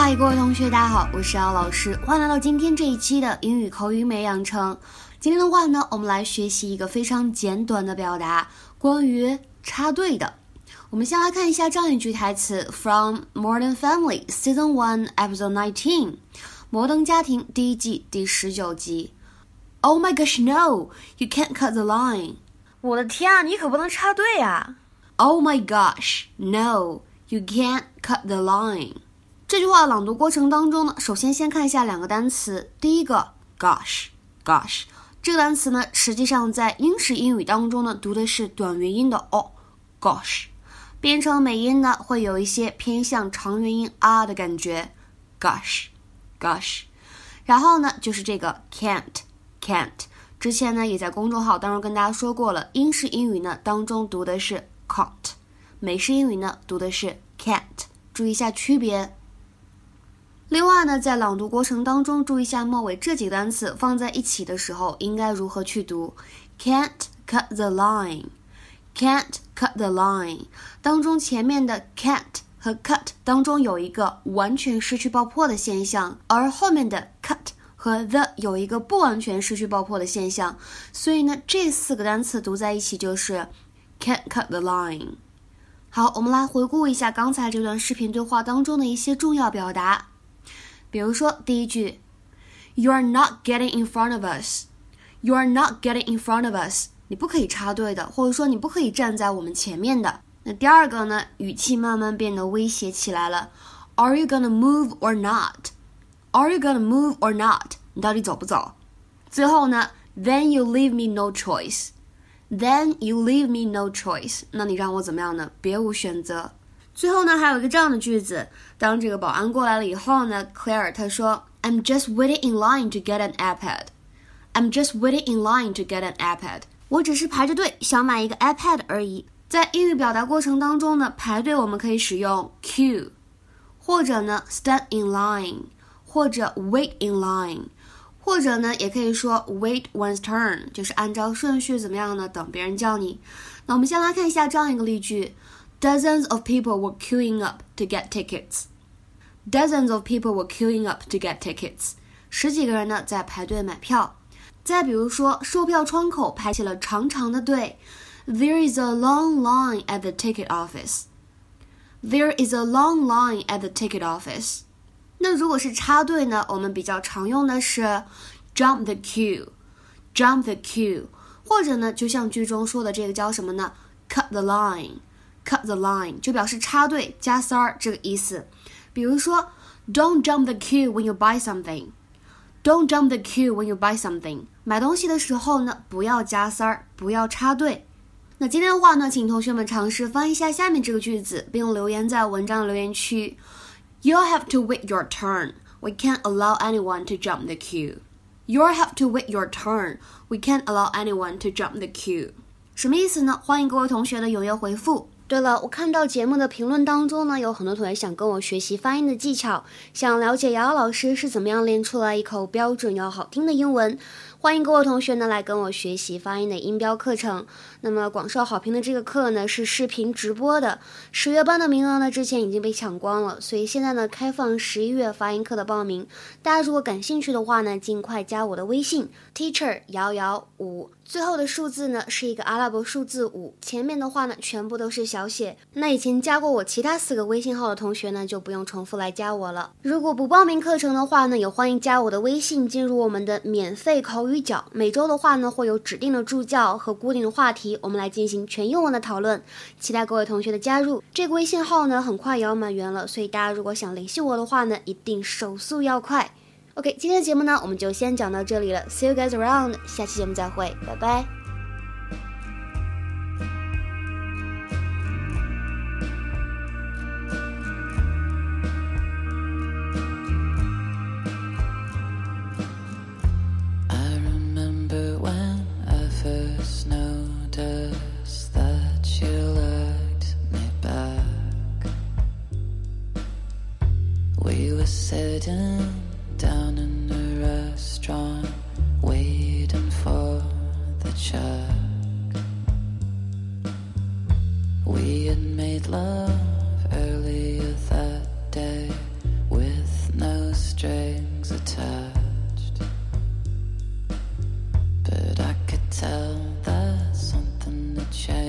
嗨，各位同学，大家好，我是姚老师，欢迎来到今天这一期的英语口语美养成。今天的话呢，我们来学习一个非常简短的表达，关于插队的。我们先来看一下这样一句台词：From Modern Family Season One Episode Nineteen，摩登家庭第一季第十九集。Oh my gosh, no! You can't cut the line. 我的天啊，你可不能插队啊！Oh my gosh, no! You can't cut the line. 这句话朗读过程当中呢，首先先看一下两个单词。第一个，gosh，gosh，这个单词呢，实际上在英式英语当中呢，读的是短元音的 o，gosh。变成美音呢，会有一些偏向长元音啊的感觉，gosh，gosh。然后呢，就是这个 can't，can't。之前呢，也在公众号当中跟大家说过了，英式英语呢当中读的是 can't，美式英语呢读的是 can't，注意一下区别。另外呢，在朗读过程当中，注意一下末尾这几个单词放在一起的时候应该如何去读，can't cut the line。Can't cut the line 当中前面的 can't 和 cut 当中有一个完全失去爆破的现象，而后面的 cut 和 the 有一个不完全失去爆破的现象，所以呢，这四个单词读在一起就是 can't cut the line。好，我们来回顾一下刚才这段视频对话当中的一些重要表达，比如说第一句，You are not getting in front of us. You are not getting in front of us. 你不可以插队的，或者说你不可以站在我们前面的。那第二个呢？语气慢慢变得威胁起来了。Are you gonna move or not? Are you gonna move or not? 你到底走不走？最后呢？Then you leave me no choice. Then you leave me no choice. 那你让我怎么样呢？别无选择。最后呢，还有一个这样的句子：当这个保安过来了以后呢，Claire 她说，I'm just waiting in line to get an iPad. I'm just waiting in line to get an iPad. 我只是排着队想买一个 iPad 而已。在英语表达过程当中呢，排队我们可以使用 queue，或者呢 stand in line，或者 wait in line，或者呢也可以说 wait one's turn，就是按照顺序怎么样呢？等别人叫你。那我们先来看一下这样一个例句 ：Dozens of people were queuing up to get tickets. Dozens of people were queuing up to get tickets. 十几个人呢在排队买票。再比如说，售票窗口排起了长长的队。There is a long line at the ticket office. There is a long line at the ticket office. 那如果是插队呢？我们比较常用的是 jump the queue, jump the queue，或者呢，就像句中说的这个叫什么呢？cut the line, cut the line 就表示插队加塞儿这个意思。比如说，Don't jump the queue when you buy something. Don't jump the queue when you buy something. 买东西的时候呢，不要加塞儿，不要插队。那今天的话呢，请同学们尝试翻译一下下面这个句子，并留言在文章的留言区。You'll have to wait your turn. We can't allow anyone to jump the queue. You'll have to wait your turn. We can't allow anyone to jump the queue. 什么意思呢？欢迎各位同学的踊跃回复。 对了，我看到节目的评论当中呢，有很多同学想跟我学习发音的技巧，想了解瑶瑶老师是怎么样练出来一口标准又好听的英文。欢迎各位同学呢来跟我学习发音的音标课程。那么广受好评的这个课呢是视频直播的，十月班的名额呢之前已经被抢光了，所以现在呢开放十一月发音课的报名。大家如果感兴趣的话呢，尽快加我的微信 teacher 瑶瑶五，最后的数字呢是一个阿拉伯数字五，前面的话呢全部都是小写。那以前加过我其他四个微信号的同学呢就不用重复来加我了。如果不报名课程的话呢，也欢迎加我的微信进入我们的免费口。语角每周的话呢，会有指定的助教和固定的话题，我们来进行全英文的讨论。期待各位同学的加入。这个微信号呢，很快也要满员了，所以大家如果想联系我的话呢，一定手速要快。OK，今天的节目呢，我们就先讲到这里了。See you guys around，下期节目再会，拜拜。sitting down in a restaurant waiting for the check. We had made love earlier that day with no strings attached. But I could tell that something had changed.